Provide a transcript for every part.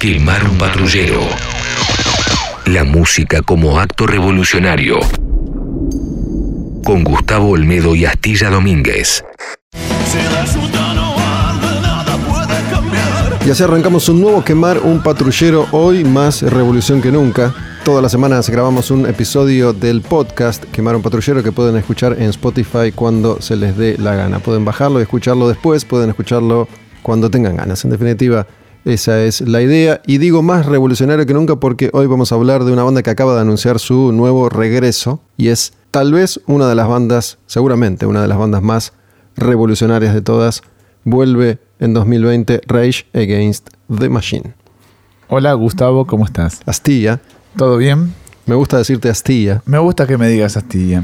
Quemar un patrullero. La música como acto revolucionario. Con Gustavo Olmedo y Astilla Domínguez. Y así arrancamos un nuevo Quemar un patrullero, hoy más revolución que nunca. Todas las semanas grabamos un episodio del podcast Quemar un patrullero que pueden escuchar en Spotify cuando se les dé la gana. Pueden bajarlo y escucharlo después, pueden escucharlo cuando tengan ganas. En definitiva, esa es la idea. Y digo más revolucionario que nunca porque hoy vamos a hablar de una banda que acaba de anunciar su nuevo regreso y es tal vez una de las bandas, seguramente una de las bandas más revolucionarias de todas. Vuelve en 2020 Rage Against the Machine. Hola Gustavo, ¿cómo estás? Astilla. ¿Todo bien? Me gusta decirte Astilla. Me gusta que me digas Astilla.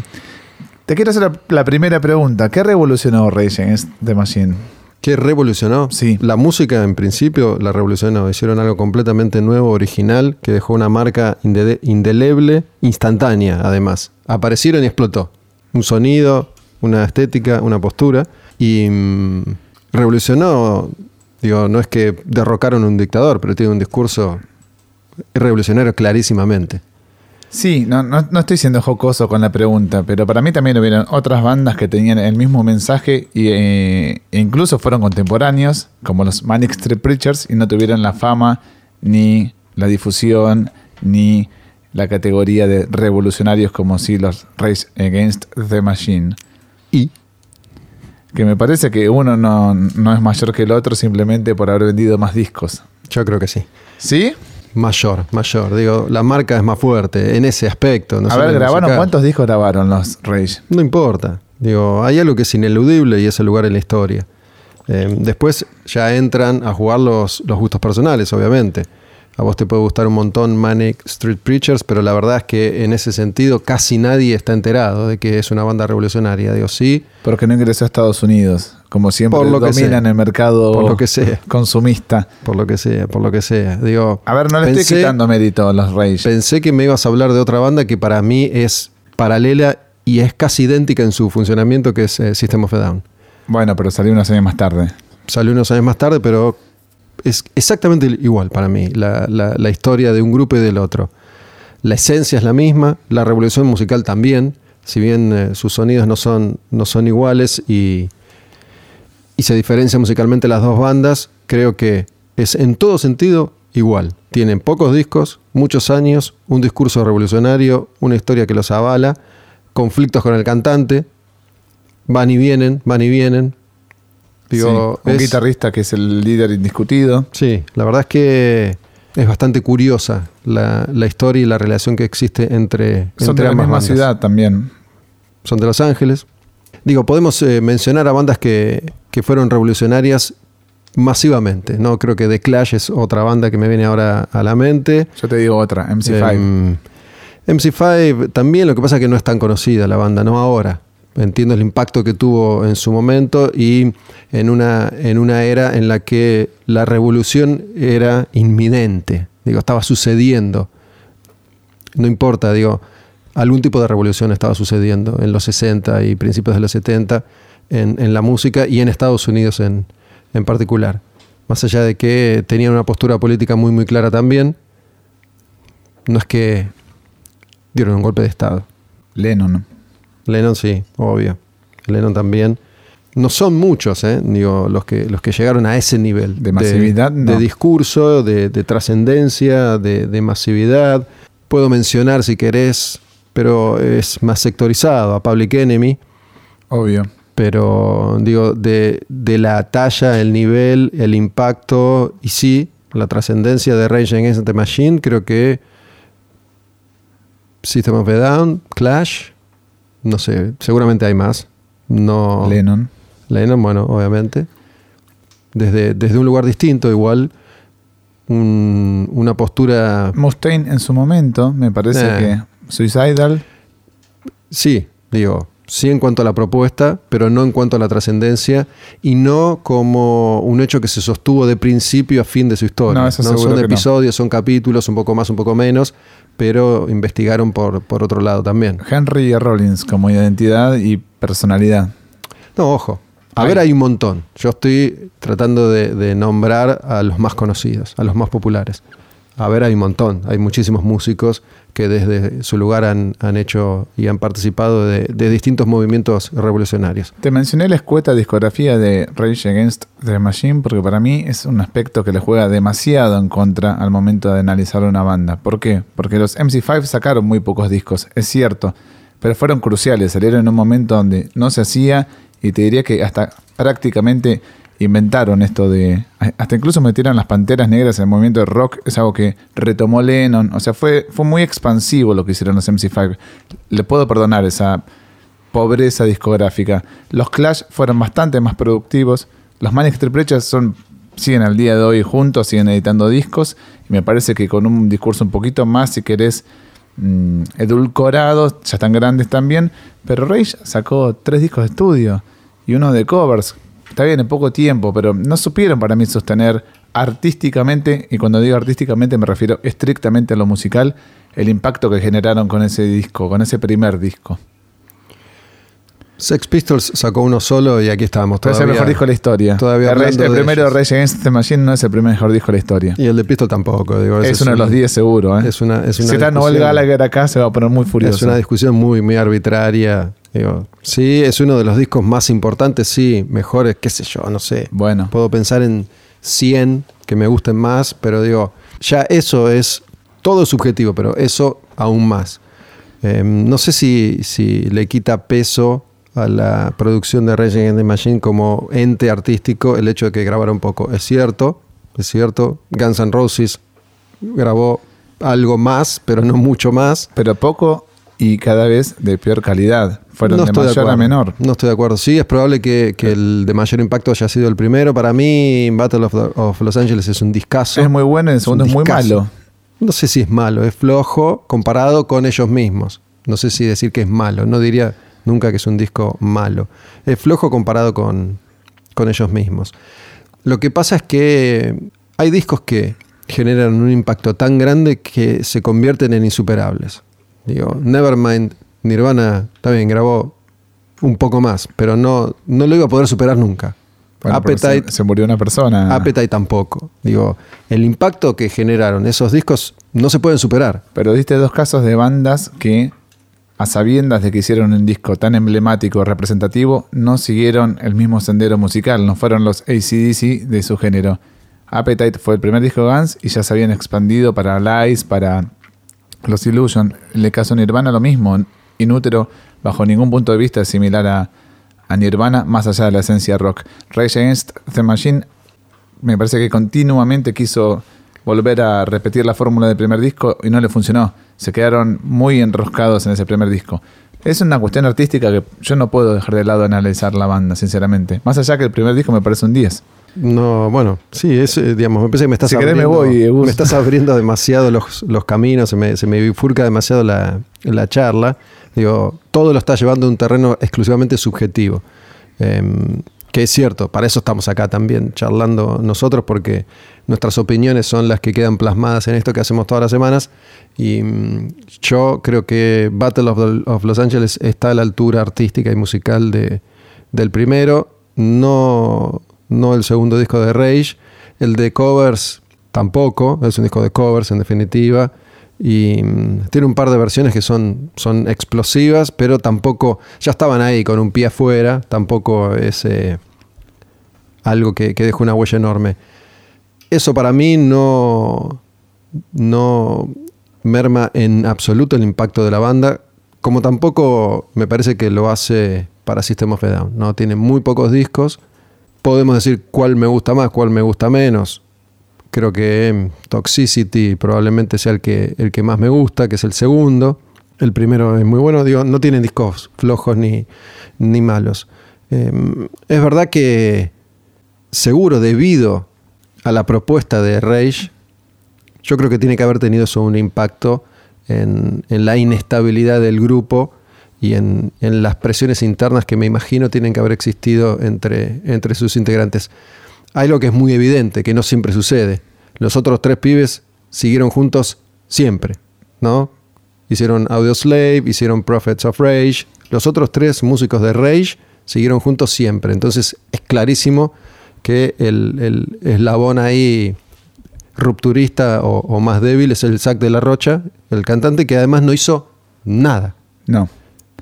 Te quiero hacer la, la primera pregunta. ¿Qué revolucionó Rage Against the Machine? ¿Qué revolucionó? Sí. La música en principio la revolucionó. Hicieron algo completamente nuevo, original, que dejó una marca inde- indeleble, instantánea además. Aparecieron y explotó. Un sonido, una estética, una postura. Y mm, revolucionó, digo, no es que derrocaron un dictador, pero tiene un discurso revolucionario clarísimamente. Sí, no, no, no estoy siendo jocoso con la pregunta, pero para mí también hubieron otras bandas que tenían el mismo mensaje y, eh, e incluso fueron contemporáneos, como los Manic Street Preachers, y no tuvieron la fama, ni la difusión, ni la categoría de revolucionarios como si los Rage Against the Machine. Y Que me parece que uno no, no es mayor que el otro simplemente por haber vendido más discos. yo creo que sí. ¿Sí? Mayor, mayor. Digo, la marca es más fuerte en ese aspecto. no A ver, ¿grabaron musical. cuántos discos grabaron los Rage? No importa. Digo, hay algo que es ineludible y es el lugar en la historia. Eh, después ya entran a jugar los, los gustos personales, obviamente. A vos te puede gustar un montón Manic Street Preachers, pero la verdad es que en ese sentido casi nadie está enterado de que es una banda revolucionaria. Digo, sí, Porque no ingresó a Estados Unidos. Como siempre Por lo que dominan sea. el mercado Por lo que sea. consumista. por lo que sea, por lo que sea. Digo, A ver, no le estoy quitando mérito a los Rage. Pensé que me ibas a hablar de otra banda que para mí es paralela y es casi idéntica en su funcionamiento, que es eh, System of a Down. Bueno, pero salió unos años más tarde. Salió unos años más tarde, pero es exactamente igual para mí, la, la- historia de un grupo y del otro. La esencia es la misma, la revolución musical también, si bien eh, sus sonidos no son, no son iguales y, y se diferencian musicalmente las dos bandas, creo que es en todo sentido igual. Tienen pocos discos, muchos años, un discurso revolucionario, una historia que los avala, conflictos con el cantante, van y vienen, van y vienen. Digo, Sí, un es- guitarrista que es el líder indiscutido. Sí, la verdad es que es bastante curiosa la, la historia y la relación que existe entre, Son entre de la misma bandas. ciudad también. Son de Los Ángeles. Digo, podemos eh, mencionar a bandas que, que fueron revolucionarias masivamente. No creo que The Clash es otra banda que me viene ahora a la mente. Yo te digo otra, MC5. Em, MC5 también, lo que pasa es que no es tan conocida la banda, no ahora. Entiendo el impacto que tuvo en su momento y en una, en una era en la que la revolución era inminente. Digo, estaba sucediendo. No importa, digo, algún tipo de revolución estaba sucediendo en los 60 y principios de los 70 en, en la música y en Estados Unidos en, en particular. Más allá de que tenían una postura política muy, muy clara también, no es que dieron un golpe de Estado. Lennon. Lennon sí, obvio. Lennon también. No son muchos, ¿eh? Digo, los que, los que llegaron a ese nivel. De masividad, De, no. discurso, de, de trascendencia, de, de masividad. Puedo mencionar si querés, pero es más sectorizado, a Public Enemy. Obvio. Pero digo, de, de la talla, el nivel, el impacto y sí, la trascendencia de Rage Against the Machine, creo que System of a Down, Clash, no sé, seguramente hay más. No, Lennon. Lennon, bueno, obviamente. Desde, desde un lugar distinto, igual. un- una postura. Mustaine en su momento, me parece Eh. que Suicidal. Sí, digo, sí en cuanto a la propuesta, pero no en cuanto a la trascendencia y no como un hecho que se sostuvo de principio a fin de su historia. No, eso seguro son no. episodios, son capítulos, un poco más, un poco menos, pero investigaron por, por otro lado también. Henry Rollins como identidad y personalidad. No, ojo, A ver, hay un montón. Yo estoy tratando de, de nombrar a los más conocidos, a los más populares. A ver, hay un montón. Hay muchísimos músicos que desde su lugar han, han hecho y han participado de, de distintos movimientos revolucionarios. Te mencioné la escueta discografía de Rage Against the Machine porque para mí es un aspecto que le juega demasiado en contra al momento de analizar una banda. ¿Por qué? Porque los MC5 sacaron muy pocos discos, es cierto, pero fueron cruciales, salieron en un momento donde no se hacía y te diría que hasta prácticamente inventaron esto de. Hasta incluso metieron las panteras negras en el movimiento de rock. Es algo que retomó Lennon. O sea, fue, fue muy expansivo lo que hicieron los MC5. Le puedo perdonar esa pobreza discográfica. Los Clash fueron bastante más productivos. Los Manic Street son, siguen al día de hoy juntos, siguen editando discos. Y me parece que con un discurso un poquito más, si querés, mm, edulcorado, ya están grandes también. Pero Rage sacó tres discos de estudio y uno de covers está bien, en poco tiempo, pero no supieron para mí sostener artísticamente, y cuando digo artísticamente me refiero estrictamente a lo musical, el impacto que generaron con ese disco, con ese primer disco. Sex Pistols sacó uno solo y aquí estábamos Pero es el mejor disco de la historia. todavía el, de primero ellos. Rage Against the Machine no es el primer mejor disco de la historia. Y el de Pistol tampoco. Digo, Es uno de los 10 seguro. ¿eh? Es una, es una si está Noel Gallagher acá se va a poner muy furioso. Es una discusión muy, muy arbitraria. Digo, sí, es uno de los discos más importantes, sí, mejores, qué sé yo, no sé. Bueno, Puedo pensar en 100 que me gusten más, pero digo, ya eso es todo es subjetivo, pero eso aún más. Eh, no sé si, si le quita peso a la producción de Rage Against the Machine como ente artístico el hecho de que grabaron poco. Es cierto, es cierto. Guns N' Roses grabó algo más, pero no mucho más. pero poco y cada vez de peor calidad. Fueron de estoy mayor a menor. No estoy de acuerdo. Sí, es probable que, que el de mayor impacto haya sido el primero. Para mí, Battle of, of Los Angeles es un discazo. Es muy bueno y el un segundo es muy discazo. malo. No sé si es malo, es flojo comparado con ellos mismos. No sé si decir que es malo, no diría nunca que es un disco malo. Es flojo comparado con, con ellos mismos. Lo que pasa es que hay discos que generan un impacto tan grande que se convierten en insuperables. Digo, Nevermind, Nirvana también grabó un poco más, pero no, no lo iba a poder superar nunca. Bueno, Appetite se, se murió una persona. Appetite tampoco. Digo, el impacto que generaron esos discos no se pueden superar. Pero diste dos casos de bandas que, a sabiendas de que hicieron un disco tan emblemático, representativo, no siguieron el mismo sendero musical, no fueron los ACDC de su género. Appetite fue el primer disco de Guns y ya se habían expandido para Lies, para los Illusion. En el caso de Nirvana lo mismo, Inútero, bajo ningún punto de vista es similar a, a Nirvana, más allá de la esencia rock. Rage Against the Machine me parece que continuamente quiso volver a repetir la fórmula del primer disco y no le funcionó. Se quedaron muy enroscados en ese primer disco. Es una cuestión artística que yo no puedo dejar de lado analizar la banda, sinceramente. Más allá que el primer disco me parece un 10. No, bueno, sí, es, eh, digamos, me parece que me estás Si querés me abriendo, voy, me estás abriendo demasiado los, los caminos, se me, se me bifurca demasiado la, la charla. Digo, todo lo está llevando a un terreno exclusivamente subjetivo. Em, que es cierto, para eso estamos acá también charlando nosotros, porque nuestras opiniones son las que quedan plasmadas en esto que hacemos todas las semanas. Y mm, yo creo que Battle of, Los Angeles está a la altura artística y musical de, del primero. No, no el segundo disco de Rage. El de covers tampoco. Es un disco de covers en definitiva. Y mm, tiene un par de versiones que son, son explosivas, pero tampoco, ya estaban ahí con un pie afuera, tampoco es eh, algo que, que deja una huella enorme. Eso para mí no, no merma en absoluto el impacto de la banda, como tampoco me parece que lo hace para System of a Down. ¿no? Tiene muy pocos discos. Podemos decir cuál me gusta más, cuál me gusta menos. Creo que Toxicity probablemente sea el que, el que más me gusta, que es el segundo. El primero es muy bueno. Digo, no tienen discos flojos ni, ni malos. Em, es verdad que seguro debido a la propuesta de Rage, yo creo que tiene que haber tenido eso un impacto en, la inestabilidad del grupo y en, las presiones internas que me imagino tienen que haber existido entre, entre sus integrantes. Hay algo que es muy evidente, que no siempre sucede. Los otros tres pibes siguieron juntos siempre, ¿no? Hicieron Audio Slave, hicieron Prophets of Rage. Los otros tres músicos de Rage siguieron juntos siempre. Entonces es clarísimo que el, el eslabón ahí rupturista o, más débil es el Zac de la Rocha, el cantante que además no hizo nada. No.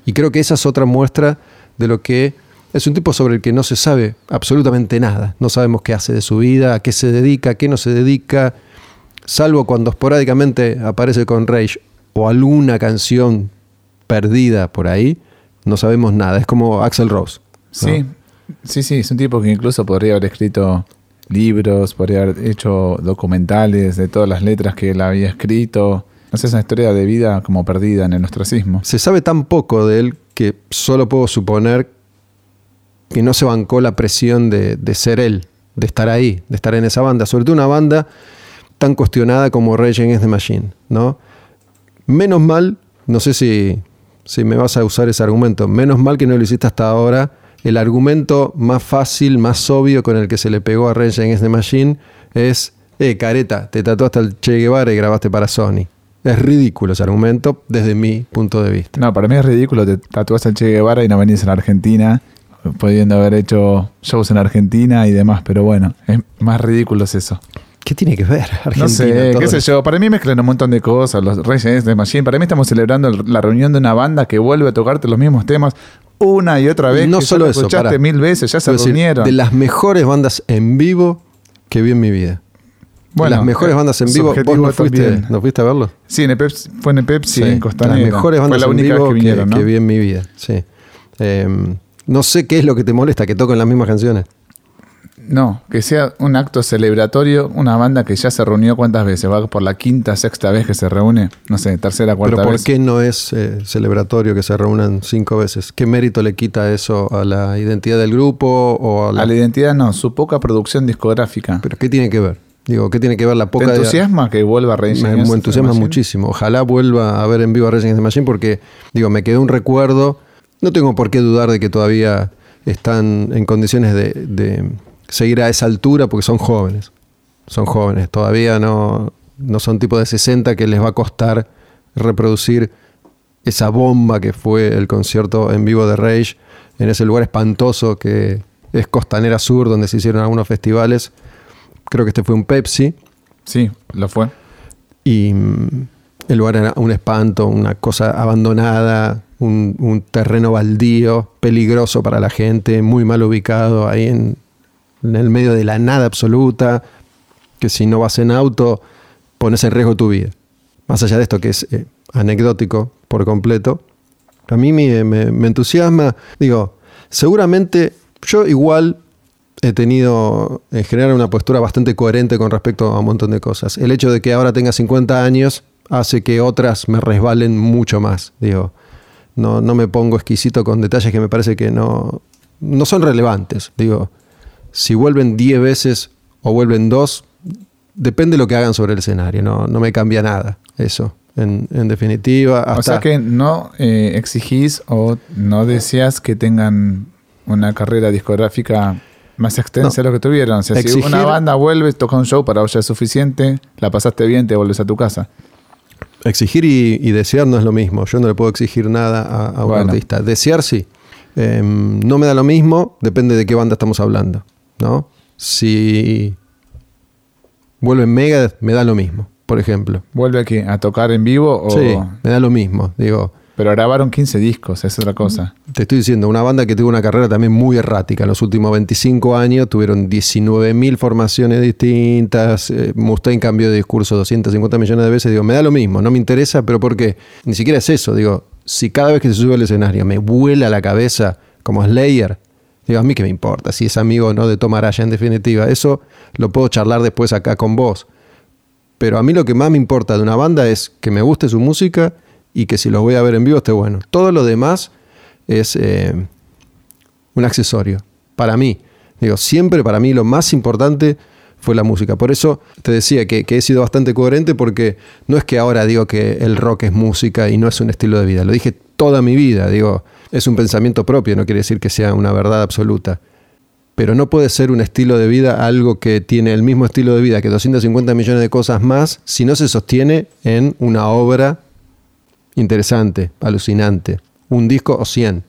Y creo que esa es otra muestra de lo que es un tipo sobre el que no se sabe absolutamente nada. No sabemos qué hace de su vida, a qué se dedica, a qué no se dedica, salvo cuando esporádicamente aparece con Rage o alguna canción perdida por ahí, no sabemos nada. Es como Axel Rose. Sí, sí, sí, es un tipo que incluso podría haber escrito libros, podría haber hecho documentales de todas las letras que él había escrito. No sé, es una historia de vida como perdida en el ostracismo. Se sabe tan poco de él que solo puedo suponer que no se bancó la presión de, ser él, de estar ahí, de estar en esa banda. Sobre todo una banda tan cuestionada como Rage Against the Machine, ¿no? Menos mal, no sé si, si me vas a usar ese argumento, menos mal que no lo hiciste hasta ahora el argumento más fácil, más obvio con el que se le pegó a Rage Against the Machine es, eh, careta, te tatuaste al Che Guevara y grabaste para Sony. Es ridículo ese argumento desde mi punto de vista. No, para mí es ridículo, te tatuaste al Che Guevara y no venís la Argentina, pudiendo haber hecho shows en Argentina y demás, pero bueno, es más ridículo es eso. ¿Qué tiene que ver Argentina? No sé, qué sé yo. Para mí mezclan un montón de cosas. Los Reyes de Machine. Para mí estamos celebrando la reunión de una banda que vuelve a tocarte los mismos temas una y otra vez. No solo eso. Escuchaste mil veces, ya se reunieron. de las mejores bandas en vivo que vi en mi vida. Bueno, las mejores bandas en vivo. ¿Vos no fuiste, no fuiste, a verlo? Sí, en Pepsi, fue en el Pepsi, en Costanera. Las mejores bandas en vivo que, vi en mi vida. Sí. Em, no sé qué es lo que te molesta, que toquen las mismas canciones. No, que sea un acto celebratorio, una banda que ya se reunió cuántas veces, va por la quinta, sexta vez que se reúne, no sé, tercera, cuarta ¿Pero por qué no es eh, celebratorio que se reúnan cinco veces? ¿Qué mérito le quita eso a la identidad del grupo o a la... identidad no, su poca producción discográfica. ¿Pero qué tiene que ver? Digo, ¿qué tiene que ver la poca... ¿Te entusiasma que vuelva a Racing Me, entusiasma muchísimo. Ojalá vuelva a ver en vivo a Racing the Machine porque, digo, me quedó un recuerdo. No tengo por qué dudar de que todavía están en condiciones de seguir a esa altura porque son jóvenes. Son jóvenes, todavía no, no son tipo de 60 que les va a costar reproducir esa bomba que fue el concierto en vivo de Rage en ese lugar espantoso que es Costanera Sur, donde se hicieron algunos festivales. Creo que este fue un Pepsi. Sí, lo fue. Y mm, el lugar era un espanto, una cosa abandonada, un, un terreno baldío, peligroso para la gente, muy mal ubicado ahí en, en el medio de la nada absoluta, que si no vas en auto, pones en riesgo tu vida. Más allá de esto que es eh, anecdótico por completo, a mí me, entusiasma, digo, seguramente yo igual he tenido en general una postura bastante coherente con respecto a un montón de cosas. El hecho de que ahora tenga 50 años hace que otras me resbalen mucho más. Digo, no, no me pongo exquisito con detalles que me parece que no, no son relevantes. Digo, si vuelven 10 veces o vuelven 2, depende de lo que hagan sobre el escenario, no, no me cambia nada eso. En, definitiva, hasta... O sea que no eh, exigís o no deseas que tengan una carrera discográfica más extensa de lo que tuvieron. O sea, si una banda vuelve, toca un show, para vos ya es suficiente, la pasaste bien, te vuelves a tu casa. Exigir y, desear no es lo mismo. Yo no le puedo exigir nada a, un artista. Desear sí. Em, no me da lo mismo, depende de qué banda estamos hablando. ¿No? Si vuelve en Megadeth, me da lo mismo, por ejemplo. ¿Vuelve aquí a tocar en vivo? O... Sí, me da lo mismo, digo. Pero grabaron 15 discos, es otra cosa. Te estoy diciendo, una banda que tuvo una carrera también muy errática. En los últimos 25 años tuvieron 19.000 formaciones distintas. Eh, Mustaine cambió de discurso 250 millones de veces. Digo, me da lo mismo, no me interesa, pero ¿por qué? Ni siquiera es eso. Digo, si cada vez que se sube al escenario me vuela la cabeza como Slayer, Digo, a mí qué me importa, si es amigo o no de Tom Araya en definitiva. Eso lo puedo charlar después acá con vos. Pero a mí lo que más me importa de una banda es que me guste su música y que si los voy a ver en vivo esté bueno. Todo lo demás es eh, un accesorio. Para mí. Digo, siempre para mí lo más importante fue la música. Por eso te decía que, he sido bastante coherente porque no es que ahora digo que el rock es música y no es un estilo de vida. Lo dije toda mi vida. Digo, es un pensamiento propio, no quiere decir que sea una verdad absoluta. Pero no puede ser un estilo de vida algo que tiene el mismo estilo de vida que 250 millones de cosas más si no se sostiene en una obra interesante, alucinante, un disco o 100.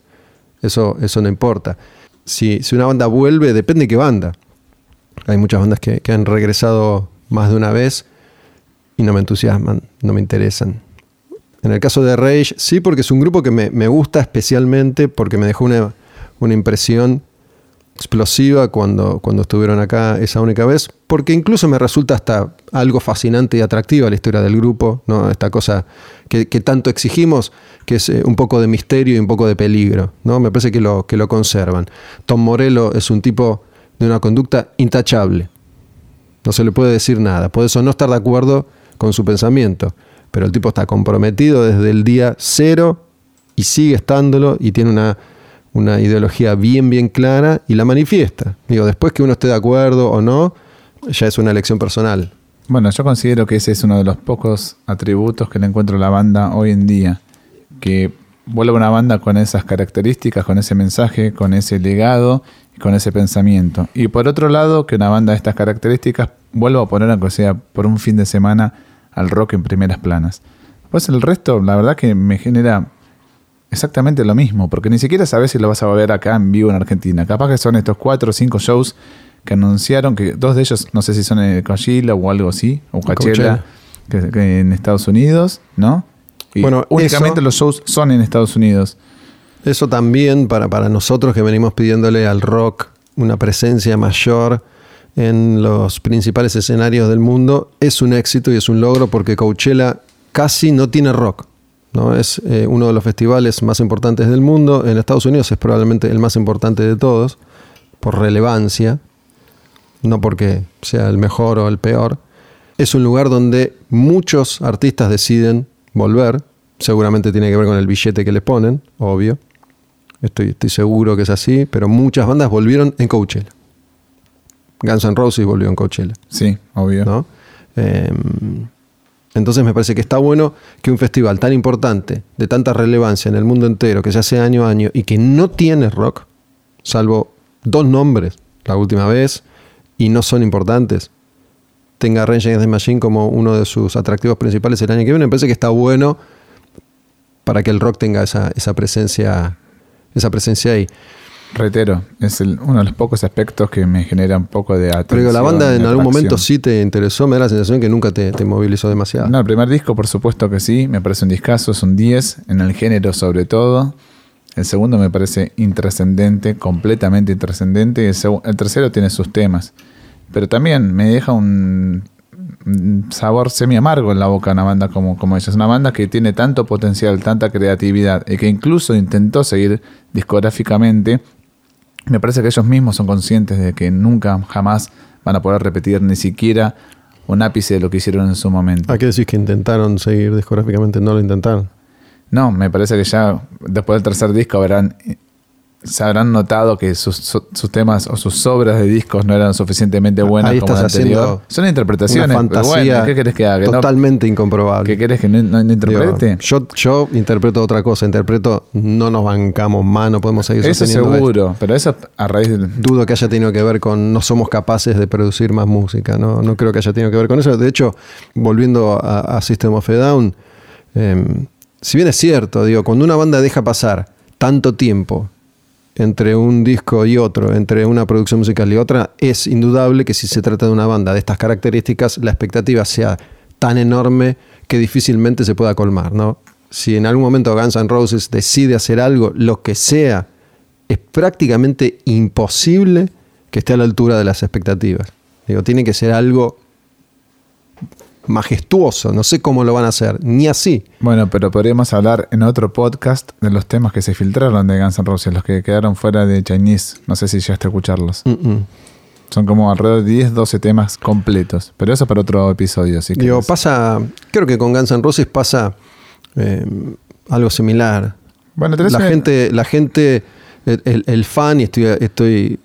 Eso, eso no importa. Si, si una banda vuelve, depende de qué banda. Hay muchas bandas que, que han regresado más de una vez y no me entusiasman, no me interesan. En el caso de Rage, sí, porque es un grupo que me, me gusta especialmente porque me dejó una, una impresión explosiva cuando, cuando estuvieron acá esa única vez, porque incluso me resulta hasta algo fascinante y atractiva la historia del grupo, ¿no? esta cosa que, que tanto exigimos, que es eh, un poco de misterio y un poco de peligro, ¿no? me parece que lo, que lo conservan. Tom Morello es un tipo de una conducta intachable, no se le puede decir nada, puede eso no estar de acuerdo con su pensamiento, pero el tipo está comprometido desde el día cero y sigue estándolo y tiene una una ideología bien, bien clara y la manifiesta. Digo, después que uno esté de acuerdo o no, ya es una elección personal. Bueno, yo considero que ese es uno de los pocos atributos que le encuentro a la banda hoy en día. Que vuelve una banda con esas características, con ese mensaje, con ese legado y con ese pensamiento. Y por otro lado, que una banda de estas características vuelva a poner, aunque sea por un fin de semana, al rock en primeras planas. Pues el resto, la verdad que me genera exactamente lo mismo, porque ni siquiera sabes si lo vas a ver acá en vivo en Argentina. Capaz que son estos cuatro o cinco shows que anunciaron, que dos de ellos no sé si son en Coachella o algo así, o Coachella, que, que en Estados Unidos, ¿no? Y Bueno, únicamente eso- los shows son en Estados Unidos. Eso también para, para nosotros que venimos pidiéndole al rock una presencia mayor en los principales escenarios del mundo, es un éxito y es un logro porque Coachella casi no tiene rock. ¿no? Es eh, uno de los festivales más importantes del mundo. En Estados Unidos es probablemente el más importante de todos, por relevancia, no porque sea el mejor o el peor. Es un lugar donde muchos artistas deciden volver. Seguramente tiene que ver con el billete que le ponen, obvio. Estoy, estoy seguro que es así, pero muchas bandas volvieron en Coachella. Guns N' Roses volvió en Coachella. Sí, obvio. ¿no? Eh, entonces me parece que está bueno que un festival tan importante, de tanta relevancia en el mundo entero, que se hace año a año y que no tiene rock, salvo dos nombres la última vez, y no son importantes, tenga Rage Against the Machine como uno de sus atractivos principales el año que viene, me parece que está bueno para que el rock tenga esa, esa presencia esa presencia ahí. Reitero, es el- uno de los pocos aspectos que me genera un poco de atención. Pero digo, la banda en algún momento sí te interesó, me da la sensación que nunca te, te movilizó demasiado. No, el primer disco, por supuesto que sí, me parece un discazo, es un 10, en el género sobre todo. El segundo me parece intrascendente, completamente intrascendente. Y el tercero tiene sus temas. Pero también me deja un, un sabor semi amargo en la boca una banda como, como ella. Es una banda que tiene tanto potencial, tanta creatividad y que incluso intentó seguir discográficamente. Me parece que ellos mismos son conscientes de que nunca, jamás van a poder repetir ni siquiera un ápice de lo que hicieron en su momento. ¿A qué decís que intentaron seguir discográficamente? No lo intentaron. No, me parece que ya después del tercer disco habrán, se habrán notado que sus, su- sus temas o sus obras de discos no eran suficientemente buenas Ahí como estás anterior. haciendo Son interpretaciones, Una fantasía bueno, ¿qué querés que haga? ¿Que no- totalmente incomprobable. ¿Qué querés que no, no- no interprete? Digo, yo, yo interpreto otra cosa. Interpreto, no nos bancamos más, no podemos seguir eso esto. seguro, pero eso a raíz del... Dudo que haya tenido que ver con no somos capaces de producir más música. No, no creo que haya tenido que ver con eso. De hecho, volviendo a, a System of a Down, eh, si bien es cierto, digo, cuando una banda deja pasar tanto tiempo entre un disco y otro, entre una producción musical y otra, es indudable que si se trata de una banda de estas características, la expectativa sea tan enorme que difícilmente se pueda colmar, ¿no? Si en algún momento Guns N' Roses decide hacer algo, lo que sea, es prácticamente imposible que esté a la altura de las expectativas. Digo, tiene que ser algo majestuoso, no sé cómo lo van a hacer, ni así. Bueno, pero podríamos hablar en otro podcast de los temas que se filtraron de Guns N' Roses, los que quedaron fuera de Chinese. No sé si llegaste a escucharlos. Mm, mm. Son como alrededor de 10, 12 temas completos. Pero eso para otro episodio, si Digo, querés. pasa, creo que con Guns N' Roses pasa eh, algo similar. Bueno, La una- gente, la gente, el, el- el fan, y estoy, estoy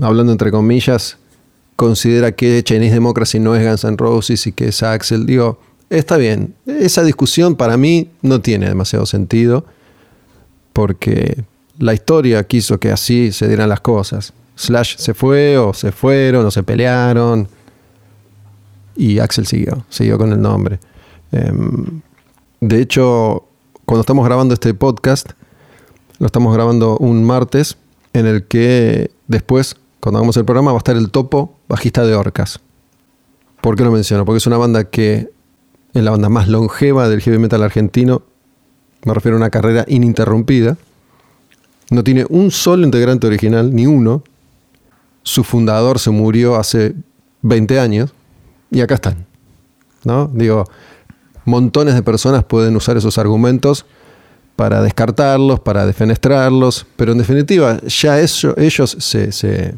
hablando entre comillas, considera que Chinese Democracy no es Guns N' Roses y que es Axel. Digo, está bien. Esa discusión para mí no tiene demasiado sentido porque la historia quiso que así se dieran las cosas. Slash se fue o se fueron o se pelearon y Axel siguió, siguió con el nombre. Em, de hecho, cuando estamos grabando este podcast, Lo estamos grabando un martes en el que después, cuando hagamos el programa, va a estar el topo bajista de Orcas. ¿Por qué lo menciono? Porque es una banda que es la banda más longeva del heavy metal argentino. Me refiero a una carrera ininterrumpida. No tiene un solo integrante original, ni uno. Su fundador se murió hace 20 años y acá están. ¿no? Digo, montones de personas pueden usar esos argumentos para descartarlos, para defenestrarlos, pero en definitiva ya ellos se,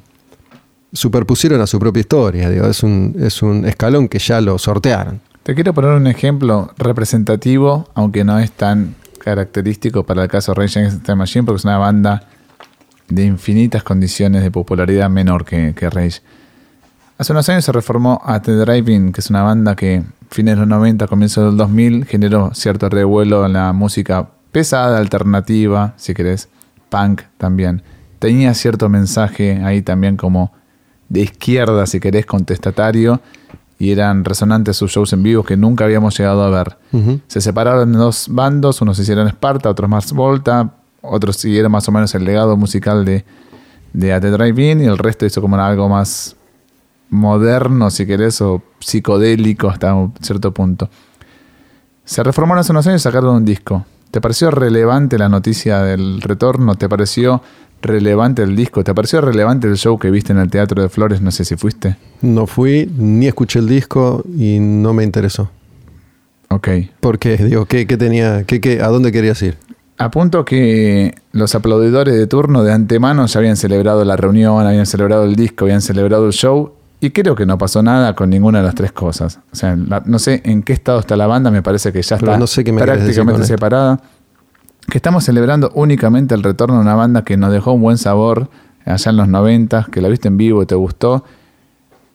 superpusieron a su propia historia. Digo, es, un, es un escalón que ya lo sortearon. Te quiero poner un ejemplo representativo, aunque no es tan característico para el caso Rage Against the Machine, porque es una banda de infinitas condiciones de popularidad menor que, que Rage. Hace unos años se reformó a The Driving, que es una banda que fines de los 90, comienzos del 2000, generó cierto revuelo en la música pesada, alternativa, si querés, punk también. Tenía cierto mensaje ahí también como de izquierda, si querés, contestatario, y eran resonantes sus shows en vivo que nunca habíamos llegado a ver. Se separaron en dos bandos, unos hicieron Sparta, otros más Volta, otros siguieron más o menos el legado musical de, de At the Drive-In y el resto hizo como algo más moderno, si querés, o psicodélico hasta un cierto punto. Se reformaron hace unos años y sacaron un disco. ¿Te pareció relevante la noticia del retorno? ¿Te pareció relevante el disco? ¿Te pareció relevante el show que viste en el Teatro de Flores? No sé si fuiste. No fui, ni escuché el disco y no me interesó. Ok. ¿Por qué? Digo, ¿qué, qué tenía, qué, qué, ¿a dónde querías ir? Apunto que los aplaudidores de turno de antemano ya habían celebrado la reunión, habían celebrado el disco, habían celebrado el show y creo que no pasó nada con ninguna de las tres cosas. O sea, la- no sé en qué estado está la banda, me parece que ya está no sé qué prácticamente esto. Que estamos celebrando únicamente el retorno de una banda que nos dejó un buen sabor allá en los 90, que la viste en vivo y te gustó.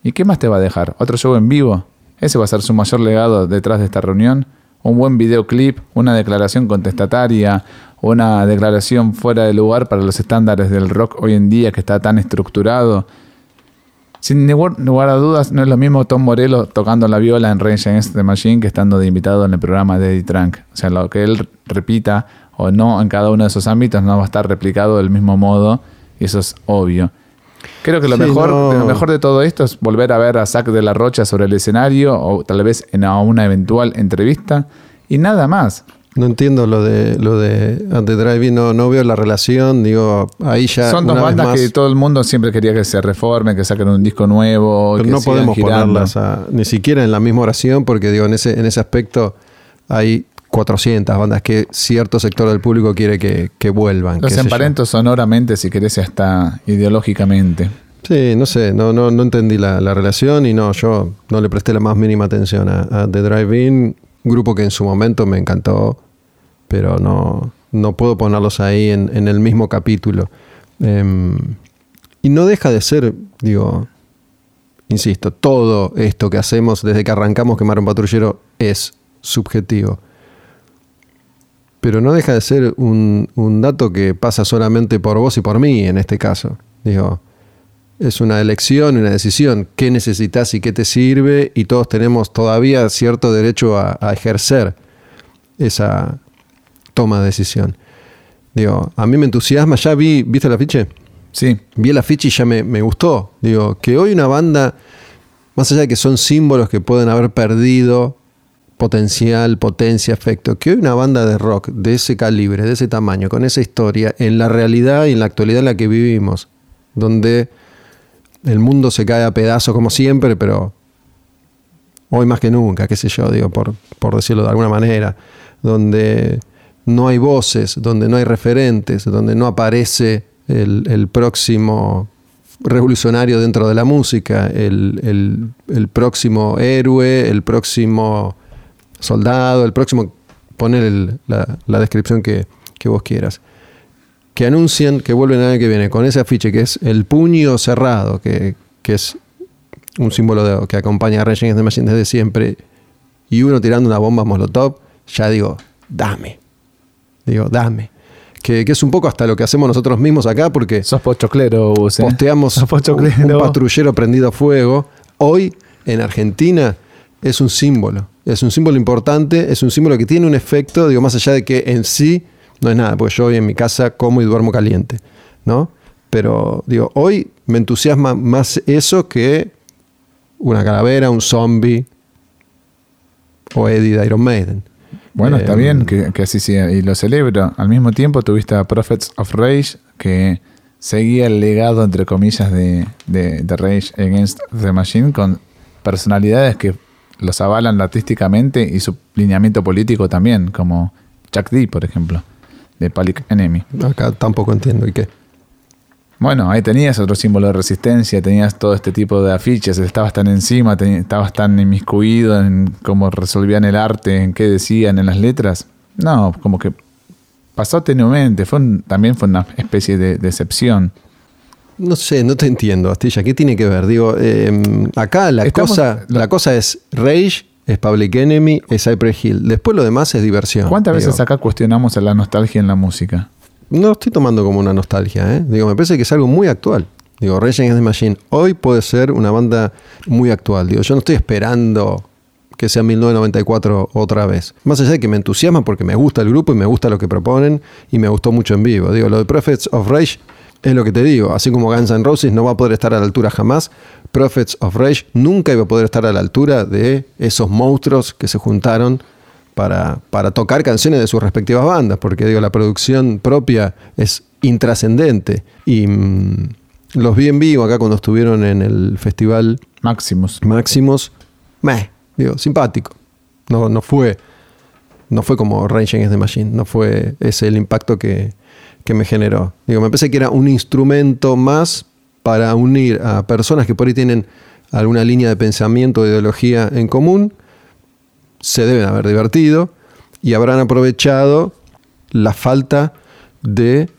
¿Y qué más te va a dejar? ¿Otro show en vivo? ¿Ese va a ser su mayor legado detrás de esta reunión? ¿Un buen videoclip? ¿Una declaración contestataria? ¿Una declaración fuera de lugar para los estándares del rock hoy en día que está tan estructurado? Sin lugar a dudas, no es lo mismo Tom Morello tocando la viola en Rage Against the Machine que estando de invitado en el programa de Eddie Trunk. O sea, lo que él repita o no en cada uno de esos ámbitos no va a estar replicado del mismo modo y eso es obvio. Creo que lo, Sí, mejor, no. lo mejor de todo esto es volver a ver a Zack de la Rocha sobre el escenario o tal vez en una eventual entrevista y nada más. No entiendo lo de lo de At the Drive-In, no, no veo la relación, digo, ahí ya Son dos bandas más, que todo el mundo siempre quería que se reformen, que saquen un disco nuevo. pero que no podemos girando. ponerlas a- ni siquiera en la misma oración porque digo, en ese en ese aspecto hay 400 bandas que cierto sector del público quiere que, que vuelvan. Los emparento sonoramente, si querés, hasta ideológicamente. Sí, no sé, no, no, no entendí la, la relación y no, yo no le presté la más mínima atención a, a The Drive-In, grupo que en su momento me encantó, pero no, no puedo ponerlos ahí en, en el mismo capítulo. Em, y no deja de ser, digo, insisto, todo esto que hacemos desde que arrancamos Quemar un Patrullero es subjetivo. Pero no deja de ser un, un dato que pasa solamente por vos y por mí en este caso. Digo, es una elección, una decisión, qué necesitas y qué te sirve, y todos tenemos todavía cierto derecho a, a ejercer esa toma de decisión. Digo, a mí me entusiasma, ya vi, ¿viste el afiche? Sí, Vi el afiche y ya me, me gustó. Digo, que hoy una banda, más allá de que son símbolos que pueden haber perdido potencial, potencia, efecto, que hoy una banda de rock de ese calibre, de ese tamaño, con esa historia, en la realidad y en la actualidad en la que vivimos, donde el mundo se cae a pedazos como siempre, pero hoy más que nunca, qué sé yo, digo, por, por decirlo de alguna manera, donde no hay voces, donde no hay referentes, donde no aparece el, el próximo revolucionario dentro de la música, el, el- el próximo héroe, el próximo soldado, el próximo, poner el- la, la descripción que, que vos quieras. Que anuncian que vuelven el año que viene con ese afiche que es el puño cerrado, que, que es un símbolo de- que acompaña a Rage Against the Machine desde siempre, y uno tirando una bomba Molotov, ya digo, dame. Digo, dame. Que, que es un poco hasta lo que hacemos nosotros mismos acá, porque sos pochoclero, ¿eh? posteamos Sos un, un patrullero prendido a fuego. Hoy, en Argentina, es un símbolo. Es un símbolo importante, es un símbolo que tiene un efecto, digo, más allá de que en sí no es nada, porque yo hoy en mi casa como y duermo caliente, ¿no? Pero digo, hoy me entusiasma más eso que una calavera, un zombie o Eddie de Iron Maiden. Bueno, está Eh, bien que, que así sea, y lo celebro. Al mismo tiempo tuviste a Prophets of Rage, que seguía el legado, entre comillas, de, de, de Rage Against the Machine, con personalidades que los avalan artísticamente y su lineamiento político también, como Chuck D, por ejemplo, de Public Enemy. Acá tampoco entiendo y qué. Bueno, ahí tenías otro símbolo de resistencia, tenías todo este tipo de afiches, estabas tan encima, estabas tan inmiscuido en cómo resolvían el arte, en qué decían en las letras. No, como que pasó tenuemente, fue un- también fue una especie de decepción. No sé, no te entiendo, Astilla. ¿Qué tiene que ver? Digo, eh, acá la Estamos- cosa, la- cosa es Rage, es Public Enemy, es Cypress Hill. Después lo demás es diversión. ¿Cuántas Digo, veces acá cuestionamos la nostalgia en la música? No lo estoy tomando como una nostalgia, ¿eh? Digo, me parece que es algo muy actual. Digo, Rage Against the Machine hoy puede ser una banda muy actual. Digo, yo no estoy esperando que sea 1994 otra vez. Más allá de que me entusiasma porque me gusta el grupo y me gusta lo que proponen y me gustó mucho en vivo. Digo, lo de Prophets of Rage es lo que te digo. Así como Guns N' Roses no va a poder estar a la altura jamás, Prophets of Rage nunca iba a poder estar a la altura de esos monstruos que se juntaron para, para tocar canciones de sus respectivas bandas, porque digo, la producción propia es intrascendente. Y mm, los vi en vivo acá cuando estuvieron en el festival Maximus. Máximos, meh, digo, simpático. No, no fue. No fue como Rage Against the Machine, no fue ese el impacto que, que me generó. Digo, me parece que era un instrumento más para unir a personas que por ahí tienen alguna línea de pensamiento o ideología en común, se deben haber divertido y habrán aprovechado la falta de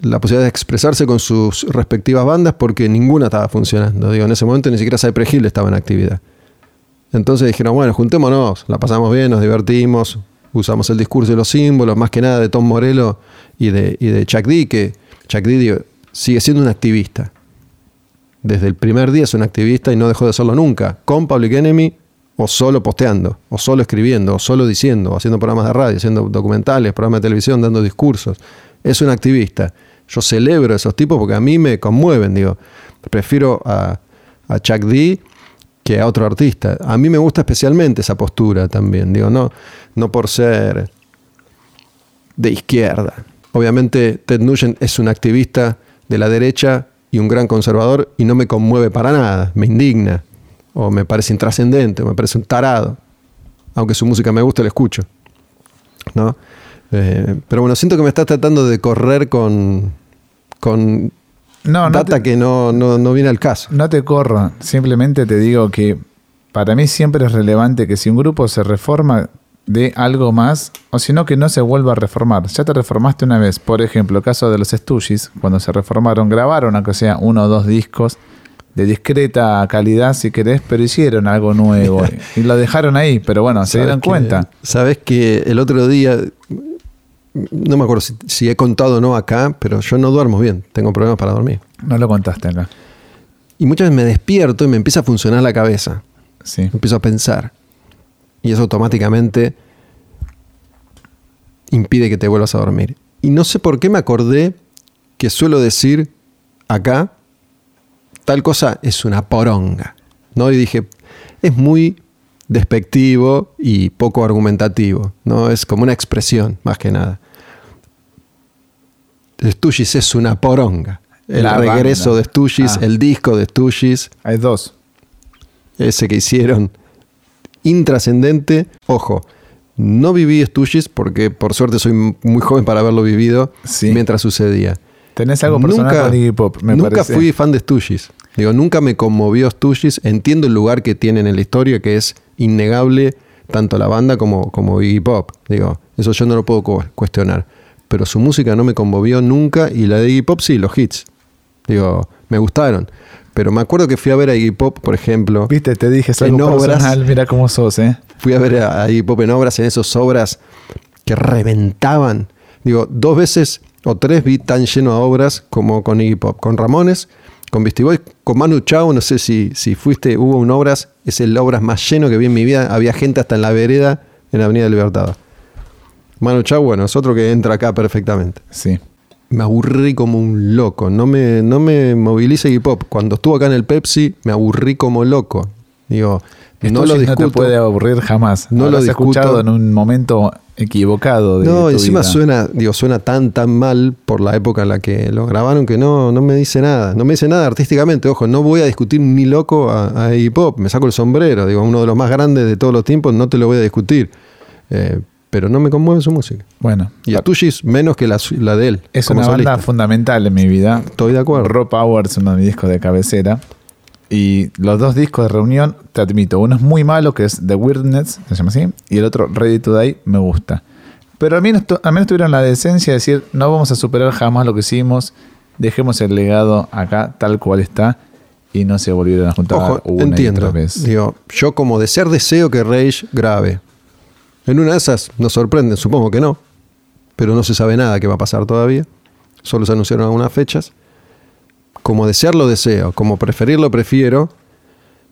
la posibilidad de expresarse con sus respectivas bandas porque ninguna estaba funcionando. Digo, en ese momento ni siquiera Cypress Hill estaba en actividad. Entonces dijeron, bueno, juntémonos, la pasamos bien, nos divertimos, usamos el discurso y los símbolos, más que nada de Tom Morello y de, y de Chuck D, que Chuck D digo, sigue siendo un activista. Desde el primer día es un activista y no dejó de serlo nunca, con Public Enemy o solo posteando, o solo escribiendo, o solo diciendo, o haciendo programas de radio, haciendo documentales, programas de televisión, dando discursos. Es un activista. Yo celebro a esos tipos porque a mí me conmueven, digo. Prefiero a, a Chuck D que a otro artista. A mí me gusta especialmente esa postura también, digo, no, no por ser de izquierda. Obviamente Ted Nugent es un activista de la derecha y un gran conservador y no me conmueve para nada, me indigna, o me parece intrascendente, o me parece un tarado. Aunque su música me guste, la escucho. ¿no? Eh, pero bueno, siento que me estás tratando de correr con, con No, no te, que no, no, no viene al caso. no te corro. Simplemente te digo que para mí siempre es relevante que si un grupo se reforma de algo más, o si no, que no se vuelva a reformar. Ya te reformaste una vez. Por ejemplo, el caso de los Stooges, cuando se reformaron, grabaron, aunque sea uno o dos discos de discreta calidad, si querés, pero hicieron algo nuevo y lo dejaron ahí. Pero bueno, se dieron ¿Sabes que- cuenta. Sabes que el otro día, no me acuerdo si, si he contado o no acá, pero yo no duermo bien, tengo problemas para dormir. No lo contaste acá. Y muchas veces me despierto y me empieza a funcionar la cabeza, Sí. empiezo a pensar. Y eso automáticamente impide que te vuelvas a dormir. Y no sé por qué me acordé que suelo decir acá, tal cosa es una poronga. ¿no? Y dije, es muy despectivo y poco argumentativo. ¿no? Es como una expresión, más que nada. Stooges es una poronga. El La regreso banda. de Stooges, Ah. el disco de Stooges, Hay dos. ese que hicieron, intrascendente. Ojo, no viví Stooges porque por suerte soy muy joven para haberlo vivido Sí. mientras sucedía. Tenés algo personal con Iggy Pop, me nunca parece. fui fan de Stooges. Digo, nunca me conmovió Stooges. Entiendo el lugar que tienen en la historia, que es innegable, tanto la banda como, como Iggy Pop. Digo, eso yo no lo puedo cu- cuestionar. Pero su música no me conmovió nunca y la de Iggy Pop sí, los hits. Digo, me gustaron. Pero me acuerdo que fui a ver a Iggy Pop, por ejemplo. Viste, te dije, En obras. personal, mira cómo sos, ¿eh? Fui a ver a, a Iggy Pop en obras, en esas obras que reventaban. Digo, dos veces o tres vi tan lleno a obras como con Iggy Pop. Con Ramones, con Beastie Boys, con Manu Chao, no sé si, si fuiste, hubo un obras, es el obras más lleno que vi en mi vida. Había gente hasta en la vereda en la Avenida del Libertador. Manu Chao, bueno, es otro que entra acá perfectamente. Sí. Me aburrí como un loco. No me, no me moviliza hip hop. Cuando estuvo acá en el Pepsi, me aburrí como loco. Digo, no lo no discuto. te puede aburrir jamás. No lo discuto. escuchado en un momento equivocado de No, tu encima vida. suena, digo, suena tan tan mal por la época en la que lo grabaron que no, no me dice nada. No me dice nada artísticamente, ojo, no voy a discutir ni loco a, a hip hop, me saco el sombrero, digo, uno de los más grandes de todos los tiempos, no te lo voy a discutir. Eh, pero no me conmueve su música. Bueno, Y a Tushis menos que la, de él. es como una banda fundamental en mi vida. Estoy de acuerdo. Raw Power es uno de mis discos de cabecera. Y los dos discos de reunión, te admito, uno es muy malo, que es The Weirdness, se llama así, y el otro, Ready to Die, me gusta. Pero al menos, al menos tuvieron la decencia de decir, no vamos a superar jamás lo que hicimos, dejemos el legado acá tal cual está, y no se volvieron a juntar Ojo, una entiendo. y otra vez. Digo, yo como de ser deseo que Rage grabe. En una de esas nos sorprenden, supongo que no. Pero no se sabe nada que va a pasar todavía. Solo se anunciaron algunas fechas. Como desearlo deseo, como preferirlo prefiero.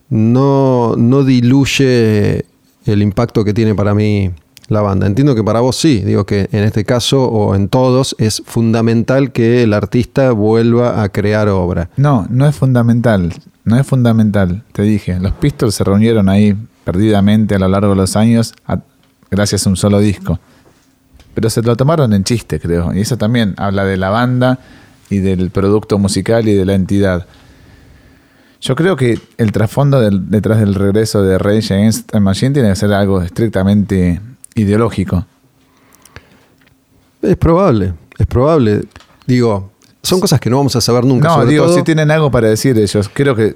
No, no diluye el impacto que tiene para mí la banda. Entiendo que para vos sí, digo que en este caso o en todos es fundamental que el artista vuelva a crear obra. No, no es fundamental. No es fundamental. Te dije, los Pistols se reunieron ahí perdidamente a lo largo de los años gracias a un solo disco. Pero se lo tomaron en chiste, creo. Y eso también habla de la banda y del producto musical y de la entidad. Yo creo que el trasfondo del- detrás del regreso de Rage Against the Machine tiene que ser algo estrictamente ideológico. Es probable, es probable. Digo, son cosas que no vamos a saber nunca. No, sobre digo, todo- si tienen algo para decir ellos. Creo que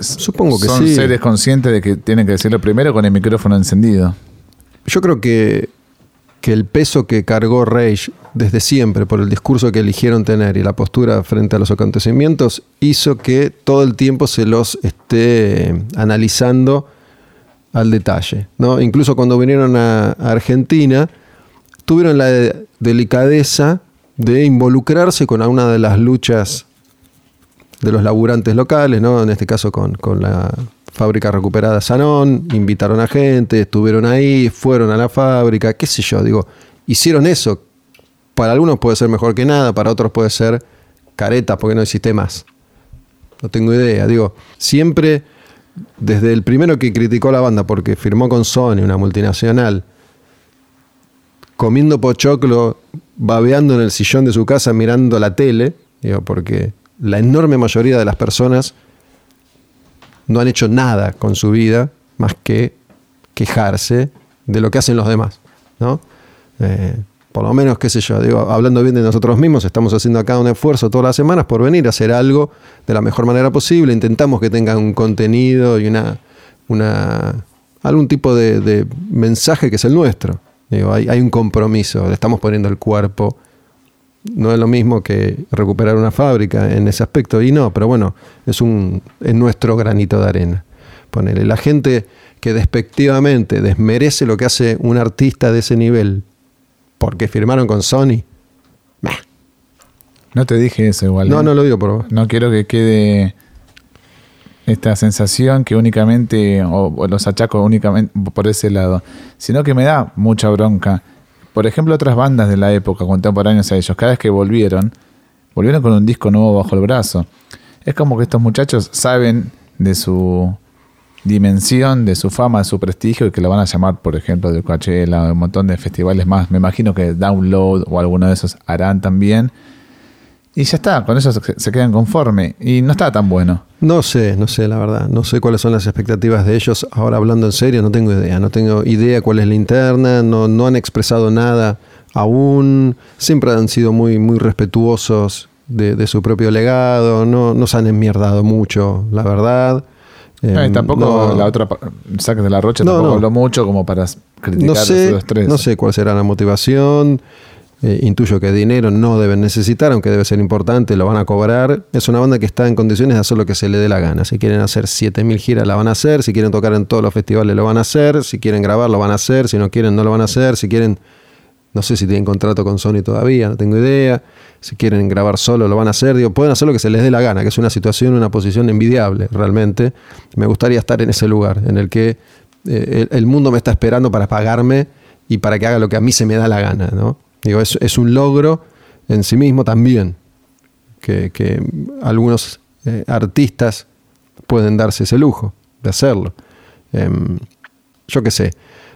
Supongo que son sí. seres conscientes de que tienen que decirlo primero con el micrófono encendido. Yo creo que, que el peso que cargó Rage desde siempre por el discurso que eligieron tener y la postura frente a los acontecimientos hizo que todo el tiempo se los esté analizando al detalle. ¿no? Incluso cuando vinieron a, Argentina, tuvieron la de- delicadeza de involucrarse con una de las luchas de los laburantes locales, ¿no? En este caso con, con la fábrica recuperada Sanón, invitaron a gente, estuvieron ahí, fueron a la fábrica, qué sé yo, digo, hicieron eso. Para algunos puede ser mejor que nada, para otros puede ser careta porque no existe más. No tengo idea, digo, siempre desde el primero que criticó la banda porque firmó con Sony, una multinacional, comiendo pochoclo, babeando en el sillón de su casa mirando la tele, digo, porque la enorme mayoría de las personas no han hecho nada con su vida más que quejarse de lo que hacen los demás, ¿no? Eh, por lo menos, qué sé yo, hablando bien de nosotros mismos, estamos haciendo acá un esfuerzo todas las semanas por venir a hacer algo de la mejor manera posible. Intentamos que tengan un contenido y una, una algún tipo de, de mensaje que es el nuestro. Digo, hay, hay un compromiso, le estamos poniendo el cuerpo. No es lo mismo que recuperar una fábrica en ese aspecto. Y no, pero bueno, es, un, es nuestro granito de arena. Ponele, la gente que despectivamente desmerece lo que hace un artista de ese nivel porque firmaron con Sony. Bah. No te dije eso igual. No, ¿eh? no lo digo por vos. No quiero que quede esta sensación que únicamente, o, o los achaco únicamente por ese lado, sino que me da mucha bronca. Por ejemplo, otras bandas de la época, contemporáneas a ellos, cada vez que volvieron, volvieron con un disco nuevo bajo el brazo. Es como que estos muchachos saben de su dimensión, de su fama, de su prestigio, y que lo van a llamar, por ejemplo, de Coachella, un montón de festivales más. Me imagino que Download o alguno de esos harán también. Y ya está, con eso se, quedan conforme. Y no está tan bueno. No sé, no sé, la verdad. No sé cuáles son las expectativas de ellos. Ahora hablando en serio, no tengo idea. No tengo idea cuál es la interna. No, no han expresado nada aún. Siempre han sido muy, muy respetuosos de, de su propio legado. No, no se han enmierdado mucho, la verdad. Eh, tampoco no- la otra, Saques de la Rocha, No, tampoco no. habló mucho como para criticar no sé, los tres. no sé cuál será la motivación. Eh, intuyo que dinero no deben necesitar, aunque debe ser importante, lo van a cobrar. Es una banda que está en condiciones de hacer lo que se le dé la gana. Si quieren hacer 7000 giras, la van a hacer. Si quieren tocar en todos los festivales, lo van a hacer. Si quieren grabar, lo van a hacer. Si no quieren, no lo van a hacer. Si quieren, no sé si tienen contrato con Sony todavía, no tengo idea. Si quieren grabar solo, lo van a hacer. Digo, pueden hacer lo que se les dé la gana, que es una situación, una posición envidiable, realmente. Me gustaría estar en ese lugar, en el que eh, el, el mundo me está esperando para pagarme y para que haga lo que a mí se me da la gana, ¿no? Digo, es, es un logro en sí mismo también, que, que algunos eh, artistas pueden darse ese lujo de hacerlo. Em, yo qué sé.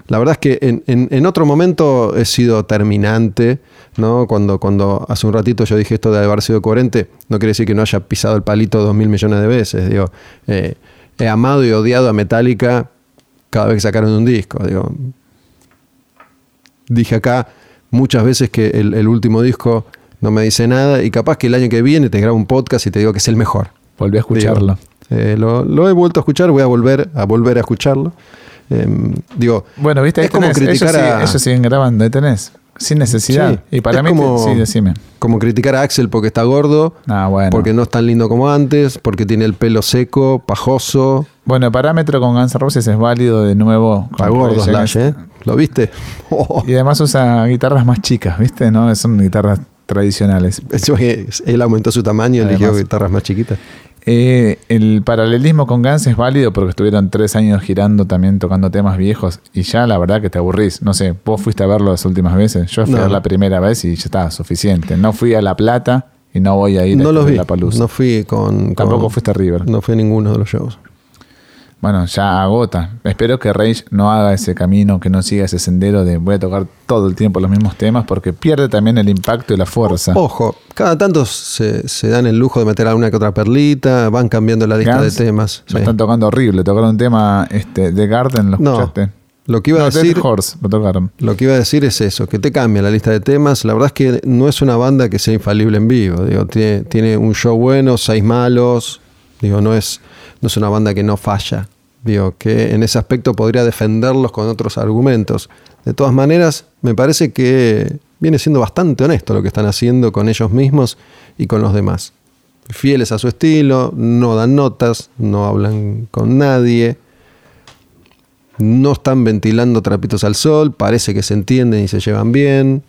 La verdad es que en, en- otro momento he sido terminante, ¿no? Cuando, cuando hace un ratito yo dije esto de haber sido coherente, no quiere decir que no haya pisado el palito dos mil millones de veces. Digo, eh, he amado y odiado a Metallica cada vez que sacaron un disco. Digo, dije acá muchas veces que el, el último disco no me dice nada y capaz que el año que viene te grabo un podcast y te digo que es el mejor. Volví a escucharlo. Digo, eh, lo, lo he vuelto a escuchar, voy a volver a volver a escucharlo. Em, digo, Bueno, viste, ahí es como tenés. criticar ellos, a- siguen, ellos siguen grabando, ahí tenés. Sin necesidad. Sí, y para es mí, como- sí, decime. como criticar a Axel porque está gordo, Ah, bueno. porque no es tan lindo como antes, porque tiene el pelo seco, pajoso, Bueno, parámetro con Guns N' Roses es válido de nuevo. está con gordo Rage Slash, ¿eh? ¿Lo viste? Oh, Y además usa guitarras más chicas, ¿viste? No son guitarras tradicionales. él aumentó su tamaño y eligió guitarras más chiquitas. Eh, el paralelismo con Guns es válido porque estuvieron tres años girando también tocando temas viejos y ya la verdad que te aburrís. No sé, vos fuiste a verlo las últimas veces. Yo fui No. a ver la primera vez y ya estaba suficiente. No fui a La Plata y no voy a ir No a los vi, La Palusa. no fui con... Tampoco con- fuiste a River. No fui a ninguno de los shows. Bueno, ya agota. Espero que Rage no haga ese camino, que no siga ese sendero de voy a tocar todo el tiempo los mismos temas porque pierde también el impacto y la fuerza. Ojo, cada tanto se, se dan el lujo de meter alguna que otra perlita, van cambiando la lista Guns de temas. Lo sí. están tocando horrible. Tocaron un tema este, de Garden, ¿lo No, escuchaste? lo que iba a No, Dead decir... Horse, lo tocaron. Lo que iba a decir es eso, que te cambia la lista de temas. La verdad es que no es una banda que sea infalible en vivo. Digo, tiene, tiene un show bueno, seis malos. Digo, no es, no es una banda que no falla. Digo, que en ese aspecto podría defenderlos con otros argumentos. De todas maneras, me parece que viene siendo bastante honesto lo que están haciendo con ellos mismos y con los demás. Fieles a su estilo, no dan notas, no hablan con nadie no están ventilando trapitos al sol, parece que se entienden y se llevan bien,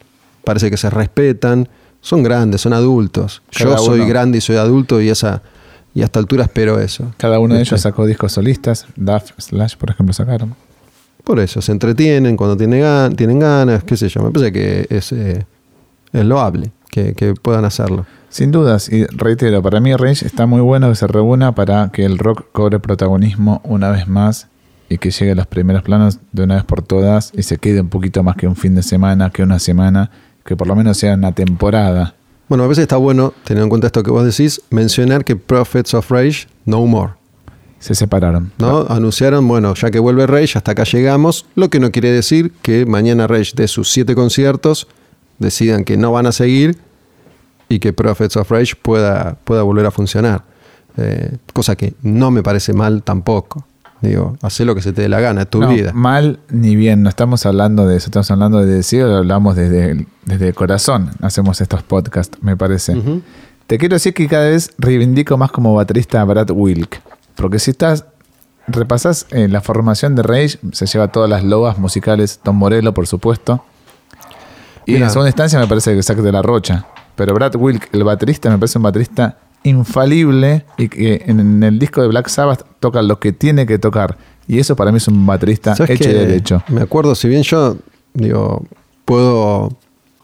parece que se respetan, son grandes, son adultos. Cada Yo soy uno- grande y soy adulto y esa y a esta altura espero eso. Cada uno de Este, ellos sacó discos solistas. Duff Slash, por ejemplo, sacaron. Por eso, se entretienen cuando tienen, gan- tienen ganas, qué sé yo, me parece que es, eh, es loable que, que puedan hacerlo. Sin dudas, y reitero, para mí Rage está muy bueno que se reúna para que el rock cobre protagonismo una vez más y que llegue a los primeros planos de una vez por todas y se quede un poquito más que un fin de semana, que una semana, que por lo menos sea una temporada. Bueno, a veces está bueno, teniendo en cuenta esto que vos decís, mencionar que Prophets of Rage, no more. Se separaron. ¿no? Anunciaron, bueno, ya que vuelve Rage, hasta acá llegamos, lo que no quiere decir que mañana Rage de sus siete conciertos decidan que no van a seguir y que Prophets of Rage pueda, pueda volver a funcionar. Eh, cosa que no me parece mal tampoco. Digo, haz lo que se te dé la gana, es tu No, vida. Mal ni bien, no estamos hablando de eso, estamos hablando de deseo, lo hablamos desde el, desde el corazón, hacemos estos podcasts, me parece. Te quiero decir que cada vez reivindico más como baterista a Brad Wilk, porque si estás, repasás eh, la formación de Rage, se lleva todas las lobas musicales, Tom Morello, por supuesto, y Mira. en segunda instancia me parece que Zack de la Rocha, pero Brad Wilk, el baterista, me parece un baterista infalible y que en el disco de Black Sabbath toca lo que tiene que tocar. Y eso para mí es un baterista ¿Sabes hecho y derecho. Me acuerdo, si bien yo digo, puedo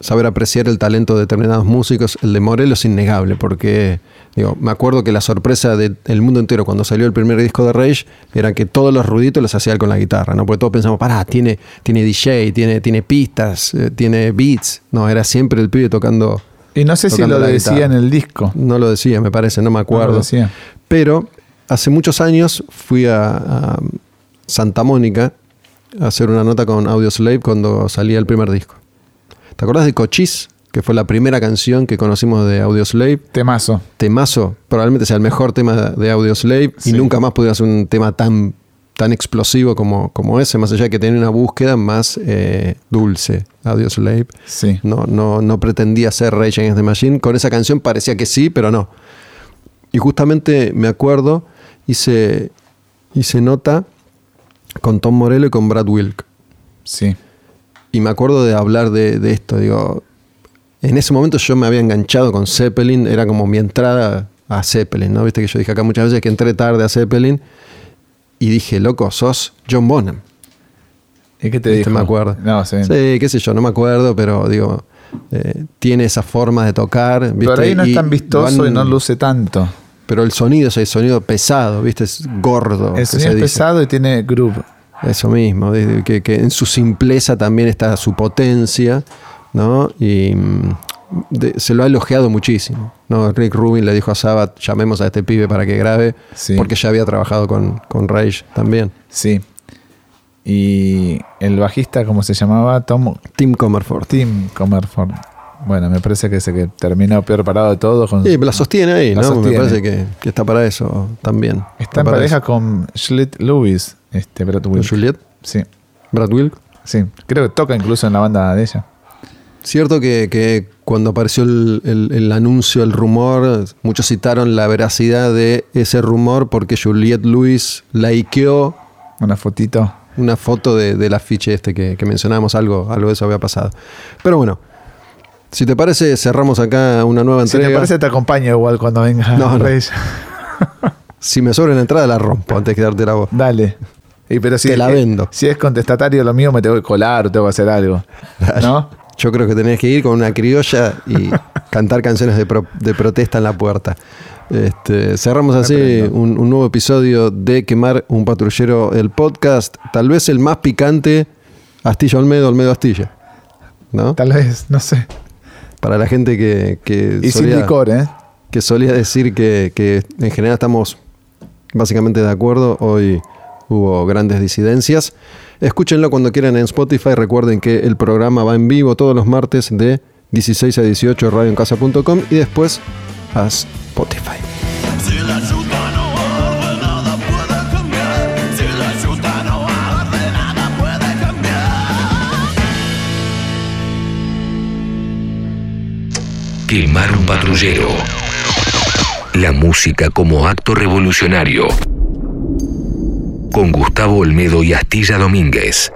saber apreciar el talento de determinados músicos, el de Morello es innegable, porque digo, me acuerdo que la sorpresa del mundo entero cuando salió el primer disco de Rage era que todos los ruiditos los hacía él con la guitarra, ¿no? Porque todos pensamos, pará, tiene, tiene DJ, tiene, tiene pistas, eh, tiene beats. No, era siempre el pibe tocando. Y no sé si lo decía en el disco. No lo decía, me parece, no me No acuerdo. lo decía. Pero hace muchos años fui a, a Santa Mónica a hacer una nota con Audioslave cuando salía el primer disco. ¿Te acuerdas de Cochise? Que fue la primera canción que conocimos de Audioslave. Temazo. Temazo, probablemente sea el mejor tema de Audioslave Sí. y nunca más pudiera ser un tema tan, tan explosivo como, como ese, más allá de que tenía una búsqueda más eh, dulce. Audioslave Sí. no, no, no pretendía ser Rage Against the Machine. Con esa canción parecía que sí, pero no. Y justamente me acuerdo, hice, hice nota con Tom Morello y con Brad Wilk. Sí. Y me acuerdo de hablar de, de esto. Digo, en ese momento yo me había enganchado con Zeppelin, era como mi entrada a Zeppelin, ¿no? Viste que yo dije acá muchas veces que entré tarde a Zeppelin y dije, loco, sos John Bonham. ¿Y qué te dijo? Me acuerdo. No, sí. Sí, qué sé yo, no me acuerdo, pero digo, eh, tiene esa forma de tocar. ¿viste? Pero ahí no es tan vistoso y no luce tanto. Pero el sonido es el sonido pesado, ¿viste? Es gordo. El sonido es pesado y tiene groove. Eso mismo, que, que en su simpleza también está su potencia, ¿no? Y mm, de- se lo ha elogiado muchísimo, ¿no? Rick Rubin le dijo a Sabbath, llamemos a este pibe para que grabe, Sí. porque ya había trabajado con, con Rage también. Sí. Y el bajista, ¿cómo se llamaba? Tom Tim Comerford. Tim Comerford. Bueno, me parece que es el que terminó peor parado de todos. Con, Sí, la sostiene ahí, La ¿no? sostiene. Me parece que, que está para eso también. Está en pareja eso. con Schlitt Lewis, este Brad ¿Con Wilk. Juliet, Sí, Brad Wilk. sí. Creo que toca incluso en la banda de ella. Cierto que, que cuando apareció el, el- el anuncio, el rumor, muchos citaron la veracidad de ese rumor porque Juliette Lewis likeó Una fotito. una foto de, del afiche este que, que mencionábamos, algo, algo de eso había pasado. Pero bueno, si te parece, cerramos acá una nueva Si entrega. te parece, te acompaño igual cuando venga No, no. Reyes. Si me sobra la entrada, la rompo antes de darte la voz. Dale. Y pero si, Te la vendo. Si es contestatario lo mío, me tengo que colar o tengo que hacer algo. ¿No? Yo creo que tenés que ir con una criolla y cantar canciones de, pro- de protesta en la puerta. Este, cerramos así un, un nuevo episodio de Quemar un patrullero, el podcast, tal vez el más picante, Astilla Olmedo, Olmedo Astilla. ¿No? Tal vez, no sé. Para la gente que, que, Y sin solía, licor, ¿eh? que solía decir que, que en general estamos básicamente de acuerdo, hoy hubo grandes disidencias. Escúchenlo cuando quieran en Spotify. Recuerden que el programa va en vivo todos los martes de 16 a 18 radioencasa.com y después a Spotify. Si la yuta no arde, nada puede cambiar. Si la yuta no arde, nada puede cambiar. Quemar un patrullero. La música como acto revolucionario con Gustavo Olmedo y Astilla Domínguez.